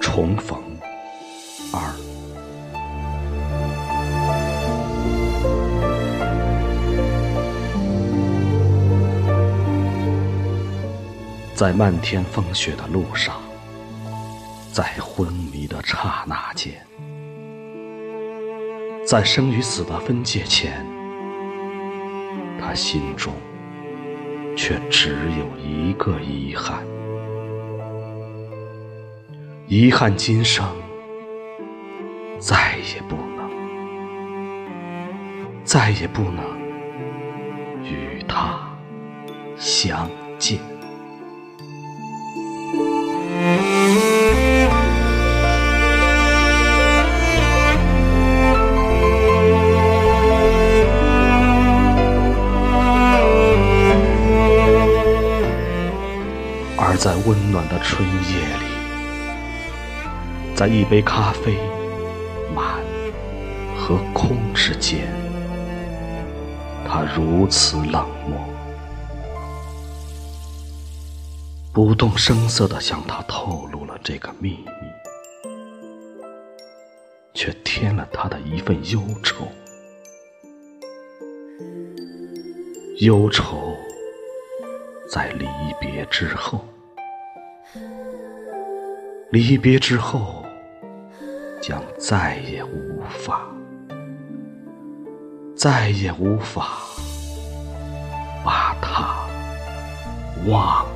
重逢二，在漫天风雪的路上，在昏迷的刹那间，在生与死的分界前，他心中却只有一个遗憾。遗憾今生再也不能，再也不能与他相见。而在温暖的春夜里。在一杯咖啡满和空之间，他如此冷漠，不动声色地向他透露了这个秘密，却添了他的一份忧愁。忧愁在离别之后，离别之后。将再也无法，再也无法把他忘。